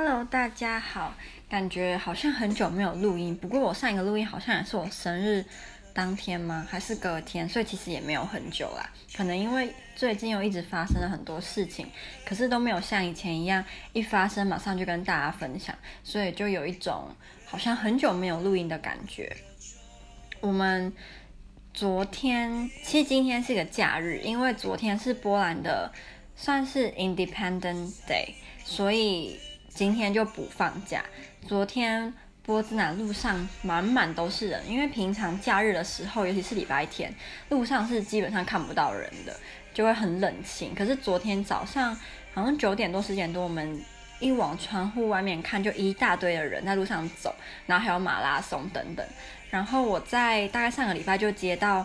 Hello，大家好，感觉好像很久没有录音，不过我上一个录音好像也是我生日当天吗？还是隔天？所以其实也没有很久啦。可能因为最近又一直发生了很多事情，可是都没有像以前一样一发生马上就跟大家分享，所以就有一种好像很久没有录音的感觉。我们昨天，其实今天是个假日，因为昨天是波兰的算是 Independence Day，所以今天就不放假。昨天。波兹南路上满满都是人，因为平常假日的时候，尤其是礼拜天，路上是基本上看不到人的，就会很冷清。可是昨天早上好像九点多十点多，我们一往窗户外面看，就一大堆的人在路上走，然后还有马拉松等等。然后我在大概上个礼拜就接到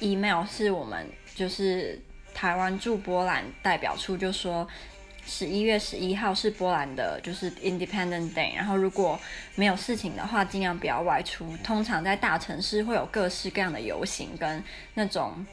email，是我们就是台湾驻波兰代表处就说。十一月十一号是波兰的，就是 Independence Day。然后如果没有事情的话，尽量不要外出。通常在大城市会有各式各样的游行跟那种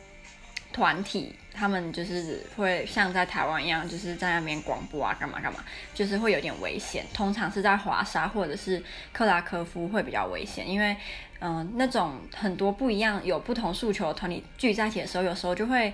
团体，他们就是会像在台湾一样，就是在那边广播啊，干嘛干嘛，就是会有点危险。通常是在华沙或者是克拉科夫会比较危险，因为嗯、那种很多不一样、有不同诉求的团体聚在一起的时候，有时候就会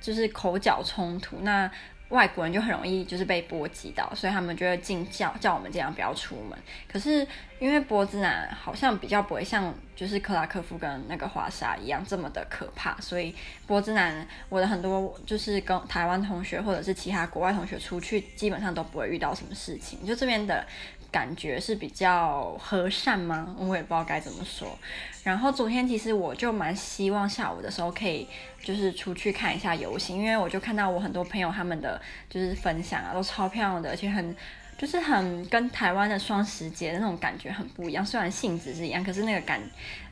就是口角冲突。那外国人就很容易就是被波及到，所以他们就会尽叫叫我们这样不要出门。可是因为波兹南好像比较不会像就是克拉科夫跟那个华沙一样这么的可怕，所以波兹南我的很多就是跟台湾同学或者是其他国外同学出去，基本上都不会遇到什么事情。就这边的。感觉是比较和善吗？我也不知道该怎么说。然后昨天其实我就蛮希望下午的时候可以就是出去看一下游行，因为我就看到我很多朋友他们的就是分享啊，都超漂亮的，而且很就是很跟台湾的双十节的那种感觉很不一样。虽然性质是一样，可是那个感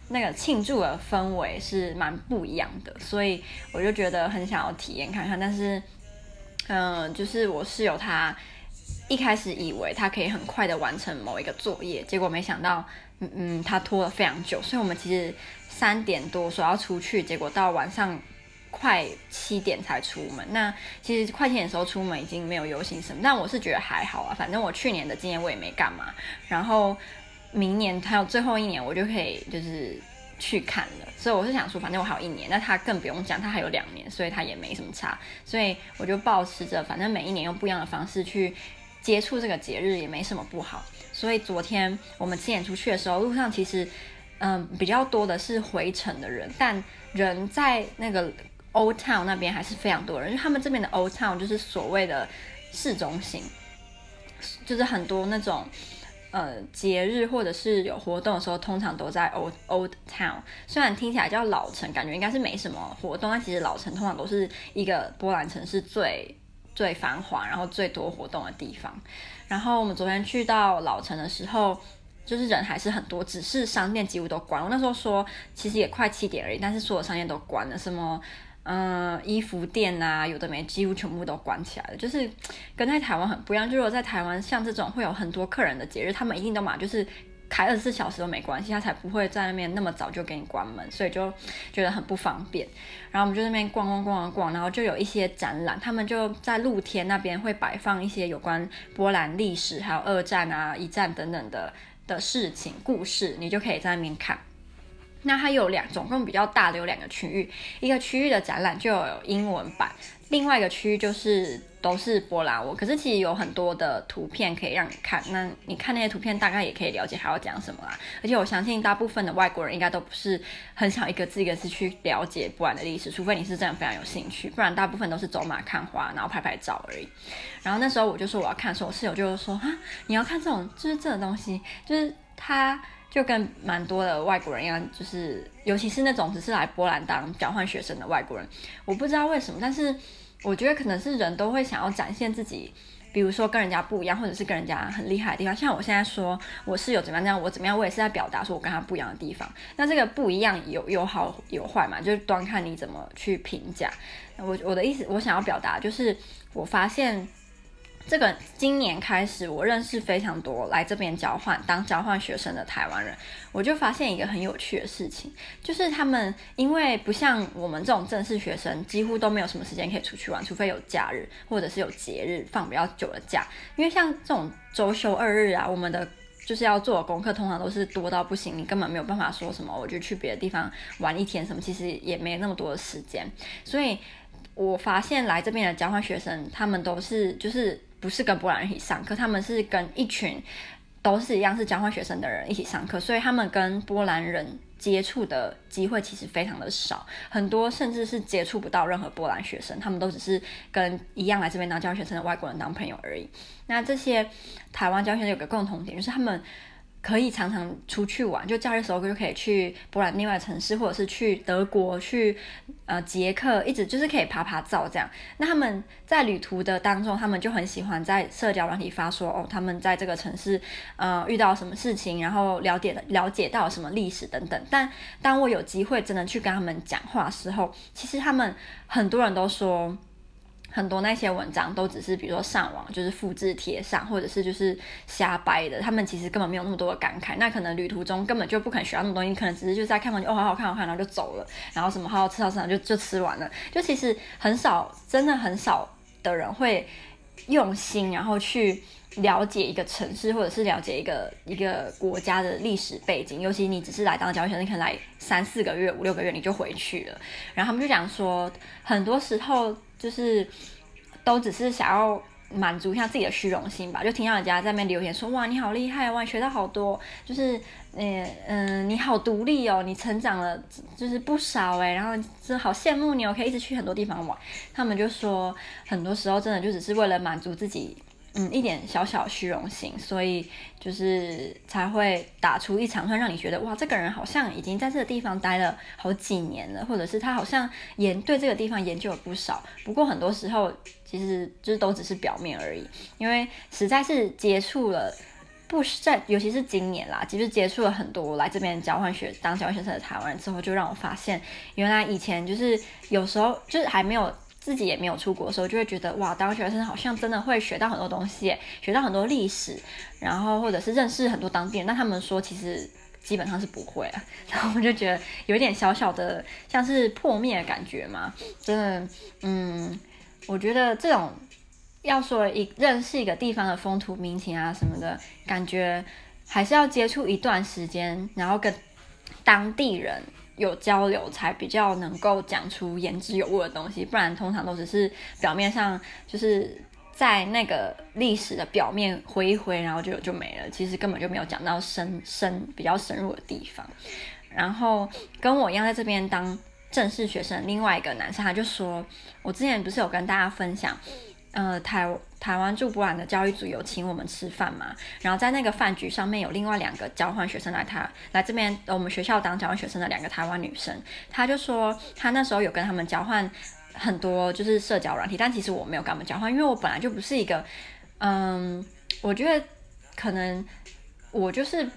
那个庆祝的氛围是蛮不一样的，所以我就觉得很想要体验看看。但是，嗯、就是我室友他。一开始以为他可以很快的完成某一个作业，结果没想到，嗯嗯，他拖了非常久。所以我们其实三点多说要出去，结果到晚上快七点才出门。那其实快七点的时候出门已经没有游行什么，但我是觉得还好啊，反正我去年的经验我也没干嘛。然后明年还有最后一年，我就可以就是去看了。所以我是想说，反正我还有一年，那他更不用讲，他还有两年，所以他也没什么差。所以我就抱持着，反正每一年用不一样的方式去。接触这个节日也没什么不好，所以昨天我们七点出去的时候，路上其实嗯、比较多的是回程的人，但人在那个 Old Town 那边还是非常多人，因为他们这边的 Old Town 就是所谓的市中心，就是很多那种呃节日或者是有活动的时候，通常都在 Old Old Town。虽然听起来叫老城，感觉应该是没什么活动，但其实老城通常都是一个波兰城市最。最繁华，然后最多活动的地方。然后我们昨天去到老城的时候，就是人还是很多，只是商店几乎都关。我那时候说，其实也快七点而已，但是所有商店都关了，什么嗯、衣服店啊，有的没，几乎全部都关起来了。就是跟在台湾很不一样。就如果在台湾，像这种会有很多客人的节日，他们一定都嘛就是。开二十四小时都没关系，他才不会在那边那么早就给你关门，所以就觉得很不方便。然后我们就那边逛逛逛逛逛，然后就有一些展览，他们就在露天那边会摆放一些有关波兰历史，还有二战啊、一战等等的的事情故事，你就可以在那边看。那它有两，总共比较大的有两个区域，一个区域的展览就有英文版，另外一个区域就是都是波兰文。可是其实有很多的图片可以让你看，那你看那些图片大概也可以了解还要讲什么啦。而且我相信大部分的外国人应该都不是很想一个字一个字去了解波兰的历史，除非你是真的非常有兴趣，不然大部分都是走马看花，然后拍拍照而已。然后那时候我就说我要看的时候，我室友就说啊，你要看这种就是这种东西，就是他。就跟蛮多的外国人一样，就是尤其是那种只是来波兰当交换学生的外国人，我不知道为什么，但是我觉得可能是人都会想要展现自己，比如说跟人家不一样，或者是跟人家很厉害的地方。像我现在说我室友怎么样这样，我怎么样，我也是在表达说我跟他不一样的地方。那这个不一样有有好有坏嘛，就是端看你怎么去评价。我我的意思，我想要表达就是我发现。这个今年开始，我认识非常多来这边交换当交换学生的台湾人，我就发现一个很有趣的事情，就是他们因为不像我们这种正式学生，几乎都没有什么时间可以出去玩，除非有假日或者是有节日放比较久的假。因为像这种周休二日啊，我们的就是要做的功课通常都是多到不行，你根本没有办法说什么我就去别的地方玩一天什么，其实也没那么多的时间。所以我发现来这边的交换学生，他们都是就是。不是跟波兰人一起上课，他们是跟一群都是一样是交换学生的人一起上课，所以他们跟波兰人接触的机会其实非常的少，很多甚至是接触不到任何波兰学生，他们都只是跟一样来这边当交换学生的外国人当朋友而已。那这些台湾交换学生有个共同点，就是他们。可以常常出去玩，就假日时候就可以去波兰另外城市，或者是去德国、去呃捷克，一直就是可以爬爬照这样。那他们在旅途的当中，他们就很喜欢在社交软体发说哦，他们在这个城市呃遇到什么事情，然后了解了解到什么历史等等。但当我有机会真的去跟他们讲话时候，其实他们很多人都说。很多那些文章都只是，比如说上网就是复制贴上，或者是就是瞎掰的。他们其实根本没有那么多的感慨。那可能旅途中根本就不肯学到那么多东西，可能只是就是在看完就哦，好好看，好看，然后就走了。然后什么好好吃好吃，就就吃完了。就其实很少，真的很少的人会用心，然后去了解一个城市，或者是了解一个一个国家的历史背景。尤其你只是来当交换学生，你可能来三四个月、五六个月你就回去了。然后他们就讲说，很多时候。就是都只是想要满足一下自己的虚荣心吧，就听到人家在那边留言说，哇，你好厉害，哇，学到好多，就是嗯嗯，你好独立哦，你成长了就是不少诶，然后真好羡慕你哦，可以一直去很多地方玩。他们就说，很多时候真的就只是为了满足自己。嗯，一点小小虚荣心，所以就是才会打出一长串，让你觉得哇，这个人好像已经在这个地方待了好几年了，或者是他好像研对这个地方研究了不少。不过很多时候其实就是都只是表面而已，因为实在是接触了不是在，尤其是今年啦，其实接触了很多来这边交换学当交换学生的台湾人之后，就让我发现，原来以前就是有时候就是还没有。自己也没有出国的时候，就会觉得哇，当学生好像真的会学到很多东西，学到很多历史，然后或者是认识很多当地人。但他们说其实基本上是不会啊，然后我就觉得有一点小小的像是破灭的感觉嘛。真的，嗯，我觉得这种要说一认识一个地方的风土民情啊什么的，感觉还是要接触一段时间，然后跟当地人。有交流才比较能够讲出言之有物的东西，不然通常都只是表面上，就是在那个历史的表面挥一挥，然后就就没了。其实根本就没有讲到深深比较深入的地方。然后跟我一样在这边当正式学生，另外一个男生他就说，我之前不是有跟大家分享。呃，台台湾驻波兰的教育组有请我们吃饭嘛，然后在那个饭局上面有另外两个交换学生来台来这边，我们学校当交换学生的两个台湾女生，她就说她那时候有跟他们交换很多就是社交软体，但其实我没有跟他们交换，因为我本来就不是一个，嗯，我觉得可能我就是。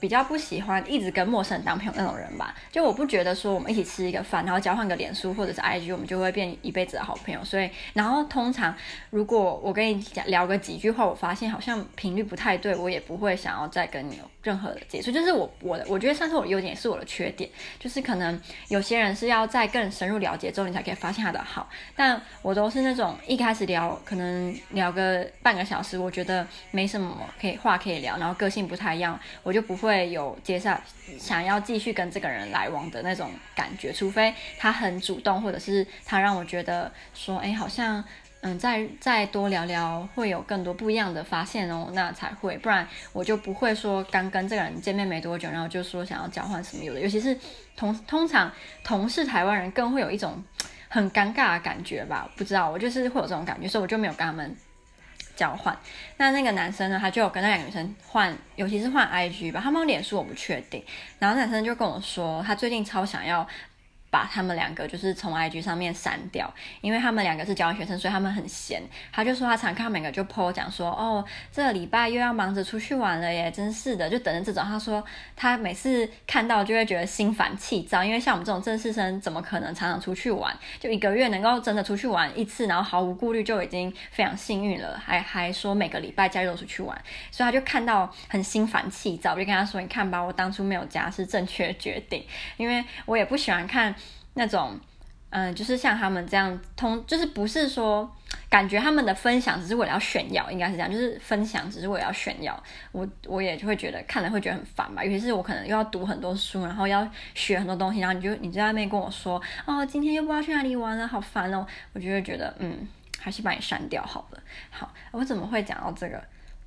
比较不喜欢一直跟陌生人当朋友那种人吧，就我不觉得说我们一起吃一个饭，然后交换个脸书或者是 IG，我们就会变一辈子的好朋友。所以，然后通常如果我跟你讲聊个几句话，我发现好像频率不太对，我也不会想要再跟你任何的接触。就是我我的我觉得算是我的优点，也是我的缺点，就是可能有些人是要在更深入了解之后，你才可以发现他的好。但我都是那种一开始聊，可能聊个半个小时，我觉得没什么可以话可以聊，然后个性不太一样，我就不会。有接下想要继续跟这个人来往的那种感觉，除非他很主动，或者是他让我觉得说，哎，好像嗯，再再多聊聊会有更多不一样的发现哦，那才会，不然我就不会说刚跟这个人见面没多久，然后就说想要交换什么有的，尤其是同通常同是台湾人，更会有一种很尴尬的感觉吧，不知道，我就是会有这种感觉，所以我就没有跟他们。交换，那那个男生呢？他就有跟那两个女生换，尤其是换 IG 吧。他们脸书我不确定。然后男生就跟我说，他最近超想要把他们两个就是从 IG 上面删掉，因为他们两个是交换学生，所以他们很闲。他就说他常看他们两个就 po 讲说，哦，这个礼拜又要忙着出去玩了耶，真是的，就等着这种。他说他每次看到就会觉得心烦气躁，因为像我们这种正式生，怎么可能常常出去玩？就一个月能够真的出去玩一次，然后毫无顾虑就已经非常幸运了，还还说每个礼拜假日都出去玩，所以他就看到很心烦气躁，就跟他说，你看吧，我当初没有加是正确决定，因为我也不喜欢看。那种，嗯，就是像他们这样通，就是不是说感觉他们的分享只是为了要炫耀，应该是这样，就是分享只是为了要炫耀。我我也就会觉得看了会觉得很烦吧，尤其是我可能又要读很多书，然后要学很多东西，然后你就你在那边跟我说，哦，今天又不知道去哪里玩了，好烦哦。我就会觉得，嗯，还是把你删掉好了。好，我怎么会讲到这个？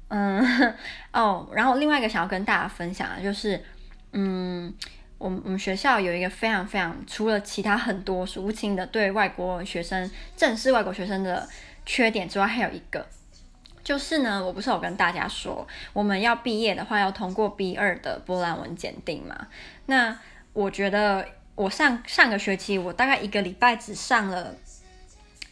嗯，哦，然后另外一个想要跟大家分享的就是，嗯。我们我们学校有一个非常非常，除了其他很多数不清的对外国学生、正式外国学生的缺点之外，还有一个，就是呢，我不是有跟大家说，我们要毕业的话要通过 B 二的波兰文检定嘛？那我觉得我上上个学期我大概一个礼拜只上了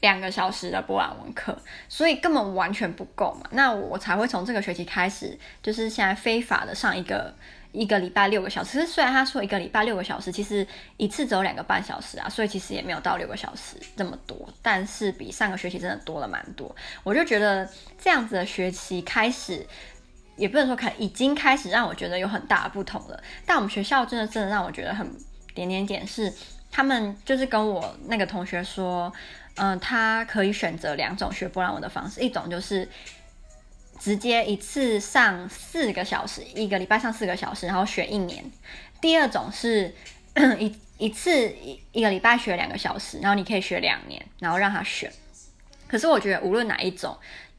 两个小时的波兰文课，所以根本完全不够嘛。那我才会从这个学期开始，就是现在非法的上一个。一个礼拜六个小时，虽然他说一个礼拜六个小时，其实一次只有两个半小时啊，所以其实也没有到六个小时这么多，但是比上个学期真的多了蛮多。我就觉得这样子的学期开始，也不能说开，已经开始让我觉得有很大的不同了。但我们学校真的真的让我觉得很点点点是，他们就是跟我那个同学说，嗯、他可以选择两种学波兰文的方式，一种就是。直接一次上四个小时，一个礼拜上四个小时，然后学一年。第二种是 一一次一一个礼拜学两个小时，然后你可以学两年，然后让他选。可是我觉得无论哪一种，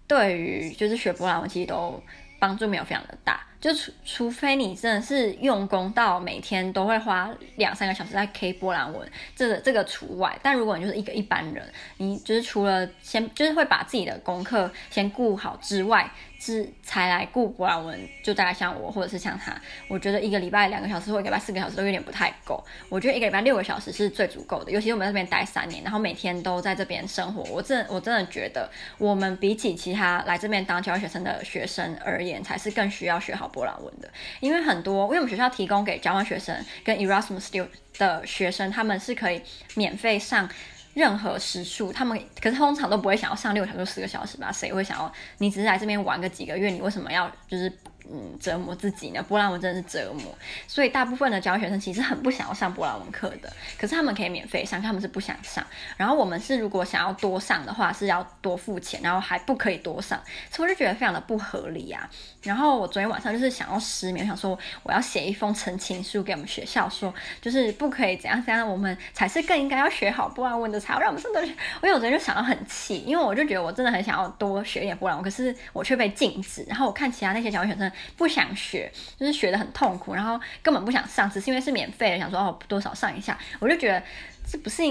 对于就是学波兰文其实都帮助没有非常的大。就除除非你真的是用功到每天都会花两三个小时在 K 波兰文，这个这个除外。但如果你就是一个一般人，你就是除了先就是会把自己的功课先顾好之外，是才来顾波兰文，就大概像我或者是像他，我觉得一个礼拜两个小时或一个礼拜四个小时都有点不太够。我觉得一个礼拜六个小时是最足够的，尤其我们在这边待三年，然后每天都在这边生活，我真我真的觉得我们比起其他来这边当交换学生的学生而言，才是更需要学好波兰文的。因为很多，因为我们学校提供给交换学生跟 Erasmus 的学生，他们是可以免费上。任何时数，他们可是通常都不会想要上六小时、四个小时吧？谁会想要？你只是来这边玩个几个月，你为什么要就是？嗯，折磨自己呢。波兰文真的是折磨，所以大部分的交换学生其实很不想要上波兰文课的。可是他们可以免费上，他们是不想上。然后我们是如果想要多上的话，是要多付钱，然后还不可以多上，所以我就觉得非常的不合理啊。然后我昨天晚上就是想要失眠，想说我要写一封陈情书给我们学校，说就是不可以怎样怎样，我们才是更应该要学好波兰文的，才让我们真的。我有昨天就想到很气，因为我就觉得我真的很想要多学一点波兰文，可是我却被禁止。然后我看其他那些交换学生。不想学，就是学的很痛苦，然后根本不想上，只是因为是免费的，想说哦多少上一下，我就觉得这不是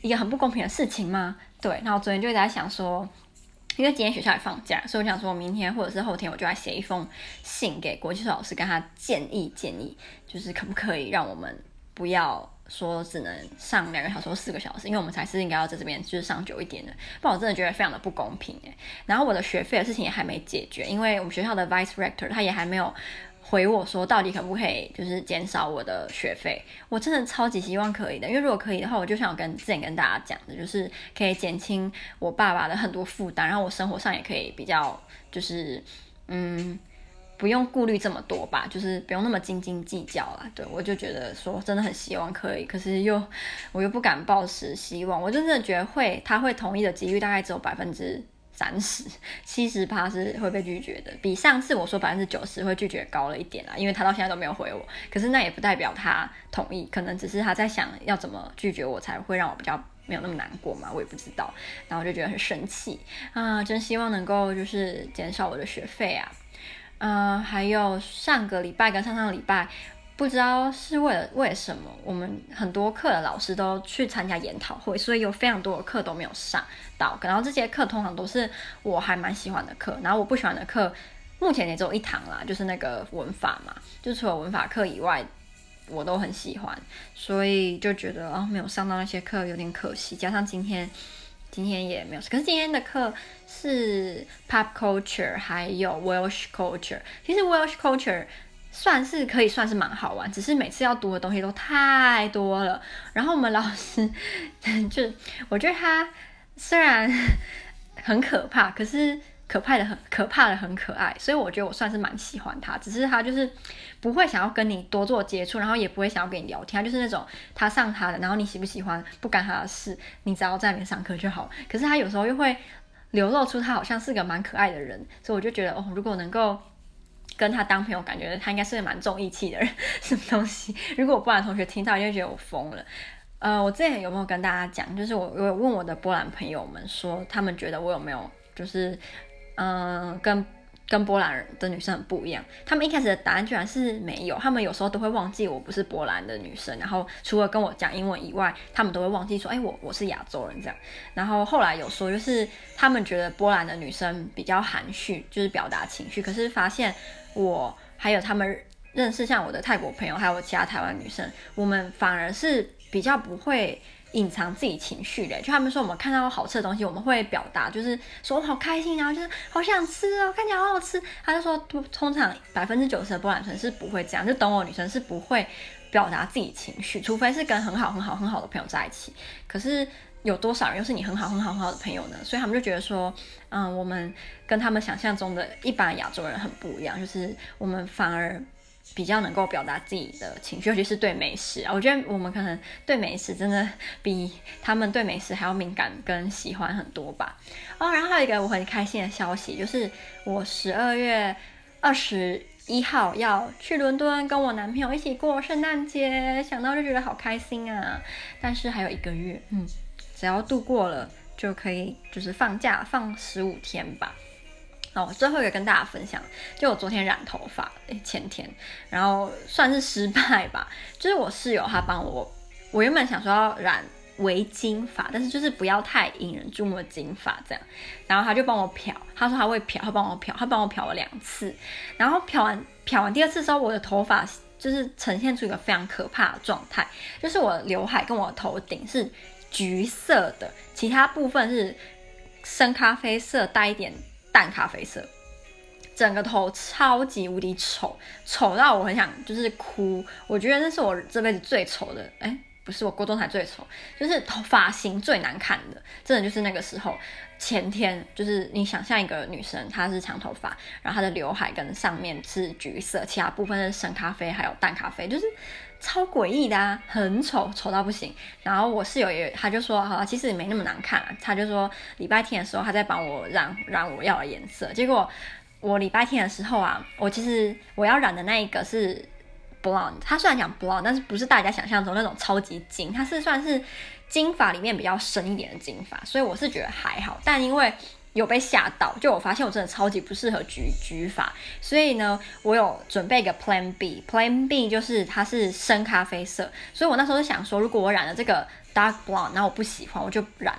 一个很不公平的事情吗？对，然后昨天就在想说，因为今天学校也放假，所以我想说明天或者是后天我就来写一封信给国际数老师，跟他建议建议，就是可不可以让我们不要。说只能上两个小时或四个小时，因为我们才是应该要在这边就是上久一点的，不然我真的觉得非常的不公平哎。然后我的学费的事情也还没解决，因为我们学校的 vice rector 他也还没有回我说到底可不可以就是减少我的学费。我真的超级希望可以的，因为如果可以的话，我就想跟之前跟大家讲的，就是可以减轻我爸爸的很多负担，然后我生活上也可以比较就是嗯。不用顾虑这么多吧，就是不用那么斤斤计较了。对，我就觉得说真的很希望可以，可是又我又不敢抱持希望，我真的觉得会他会同意的几率大概只有百分之三十，七十趴是会被拒绝的，比上次我说百分之九十会拒绝高了一点啦，因为他到现在都没有回我。可是那也不代表他同意，可能只是他在想要怎么拒绝我才会让我比较没有那么难过嘛，我也不知道。然后我就觉得很生气啊，真希望能够就是减少我的学费啊。嗯、呃，还有上个礼拜跟上上个礼拜，不知道是为了为什么，我们很多课的老师都去参加研讨会，所以有非常多的课都没有上到。然后这些课通常都是我还蛮喜欢的课，然后我不喜欢的课，目前也只有一堂啦，就是那个文法嘛，就除了文法课以外，我都很喜欢，所以就觉得哦，没有上到那些课有点可惜。加上今天今天也没有，可是今天的课是 Pop Culture 还有 Welsh Culture，其实 Welsh Culture 算是可以算是蛮好玩，只是每次要读的东西都太多了。然后我们老师 就我觉得他虽然 很可怕，可是。可怕的很，可怕的很可爱，所以我觉得我算是蛮喜欢他。只是他就是不会想要跟你多做接触，然后也不会想要跟你聊天，他就是那种他上他的，然后你喜不喜欢不干他的事，你只要在里面上课就好。可是他有时候又会流露出他好像是个蛮可爱的人，所以我就觉得哦，如果能够跟他当朋友，感觉他应该是个蛮重义气的人。什么东西？如果我波兰同学听到，就会觉得我疯了。呃，我之前有没有跟大家讲？就是我我有问我的波兰朋友们说，他们觉得我有没有就是。嗯，跟跟波兰人的女生很不一样。他们一开始的答案居然是没有，他们有时候都会忘记我不是波兰的女生。然后除了跟我讲英文以外，他们都会忘记说，哎，我我是亚洲人这样。然后后来有说，就是他们觉得波兰的女生比较含蓄，就是表达情绪。可是发现我还有他们认识像我的泰国朋友，还有其他台湾女生，我们反而是比较不会。隐藏自己情绪的，就他们说我们看到好吃的东西，我们会表达，就是说我好开心，啊就是好想吃哦，看起来好好吃。他就说，通常百分之九十的波兰人是不会这样，就懂我女生是不会表达自己情绪，除非是跟很好很好很好的朋友在一起。可是有多少人又是你很好很好很好的朋友呢？所以他们就觉得说，嗯，我们跟他们想象中的一般亚洲人很不一样，就是我们反而。比较能够表达自己的情绪，尤其是对美食啊，我觉得我们可能对美食真的比他们对美食还要敏感跟喜欢很多吧。哦，然后还有一个我很开心的消息，就是我十二月二十一号要去伦敦跟我男朋友一起过圣诞节，想到就觉得好开心啊！但是还有一个月，嗯，只要度过了就可以，就是放假放十五天吧。哦，最后一个跟大家分享，就我昨天染头发，诶，前天，然后算是失败吧。就是我室友他帮我，我原本想说要染微金发，但是就是不要太引人注目的金发这样。然后他就帮我漂，他说他会漂，他帮我漂，他帮我漂了两次。然后漂完漂完第二次之后，我的头发就是呈现出一个非常可怕的状态，就是我的刘海跟我的头顶是橘色的，其他部分是深咖啡色带一点。淡咖啡色，整个头超级无敌丑，丑到我很想就是哭。我觉得那是我这辈子最丑的，哎，不是我国中才最丑，就是头发型最难看的，真的就是那个时候。前天就是你想象一个女生，她是长头发，然后她的刘海跟上面是橘色，其他部分是深咖啡还有淡咖啡，就是。超诡异的啊，很丑，丑到不行。然后我室友也，他就说，好，其实也没那么难看啊。他就说，礼拜天的时候，他在帮我染染我要的颜色。结果我礼拜天的时候啊，我其实我要染的那一个是 blonde，他虽然讲 blonde，但是不是大家想象中那种超级金，它是算是金发里面比较深一点的金发，所以我是觉得还好。但因为有被吓到，就我发现我真的超级不适合橘橘发，所以呢，我有准备一个 Plan B，Plan B 就是它是深咖啡色，所以我那时候就想说，如果我染了这个 Dark Blonde，那我不喜欢，我就染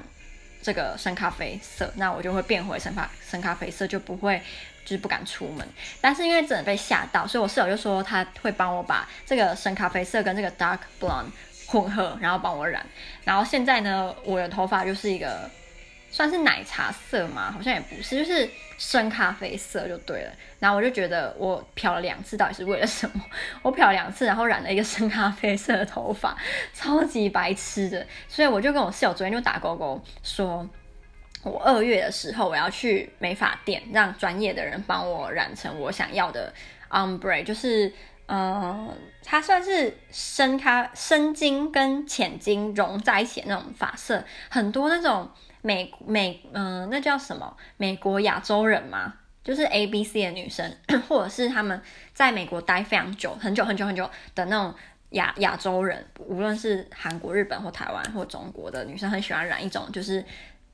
这个深咖啡色，那我就会变回深咖深咖啡色，就不会就是不敢出门。但是因为真的被吓到，所以我室友就说他会帮我把这个深咖啡色跟这个 Dark Blonde 混合，然后帮我染。然后现在呢，我的头发就是一个。算是奶茶色嘛？好像也不是，就是深咖啡色就对了。然后我就觉得我漂了两次，到底是为了什么？我漂了两次，然后染了一个深咖啡色的头发，超级白痴的。所以我就跟我室友昨天就打勾勾，说我二月的时候我要去美发店，让专业的人帮我染成我想要的 ombre，就是嗯，它算是深咖深金跟浅金融在一起的那种发色，很多那种。美美嗯、那叫什么？美国亚洲人嘛，就是 A B C 的女生，或者是他们在美国待非常久、很久、很久、很久的那种亚亚洲人，无论是韩国、日本或台湾或中国的女生，很喜欢染一种就是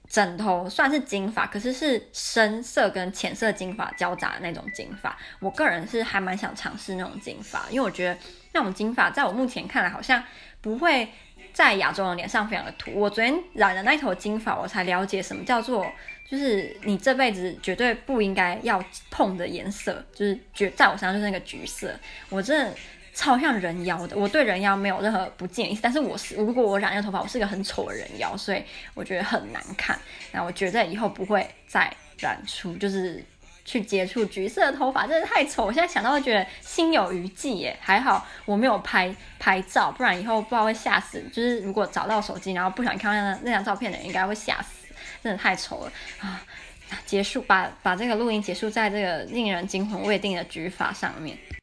枕头算是金发，可是是深色跟浅色金发交杂的那种金发。我个人是还蛮想尝试那种金发，因为我觉得那种金发在我目前看来好像不会。在亚洲人脸上非常的土。我昨天染了那头金发，我才了解什么叫做，就是你这辈子绝对不应该要碰的颜色，就是绝在我身上就是那个橘色。我真的超像人妖的。我对人妖没有任何不敬的意，但是我是如果我染那个头发，我是一个很丑的人妖，所以我觉得很难看。那我觉得以后不会再染出，就是去接触橘色的头发，真的太丑。我现在想到会觉得心有余悸耶。还好我没有拍拍照，不然以后不知道会吓死。就是如果找到手机，然后不想看到那那张照片的人，应该会吓死。真的太丑了啊！结束，把把这个录音结束在这个令人惊魂未定的举法上面。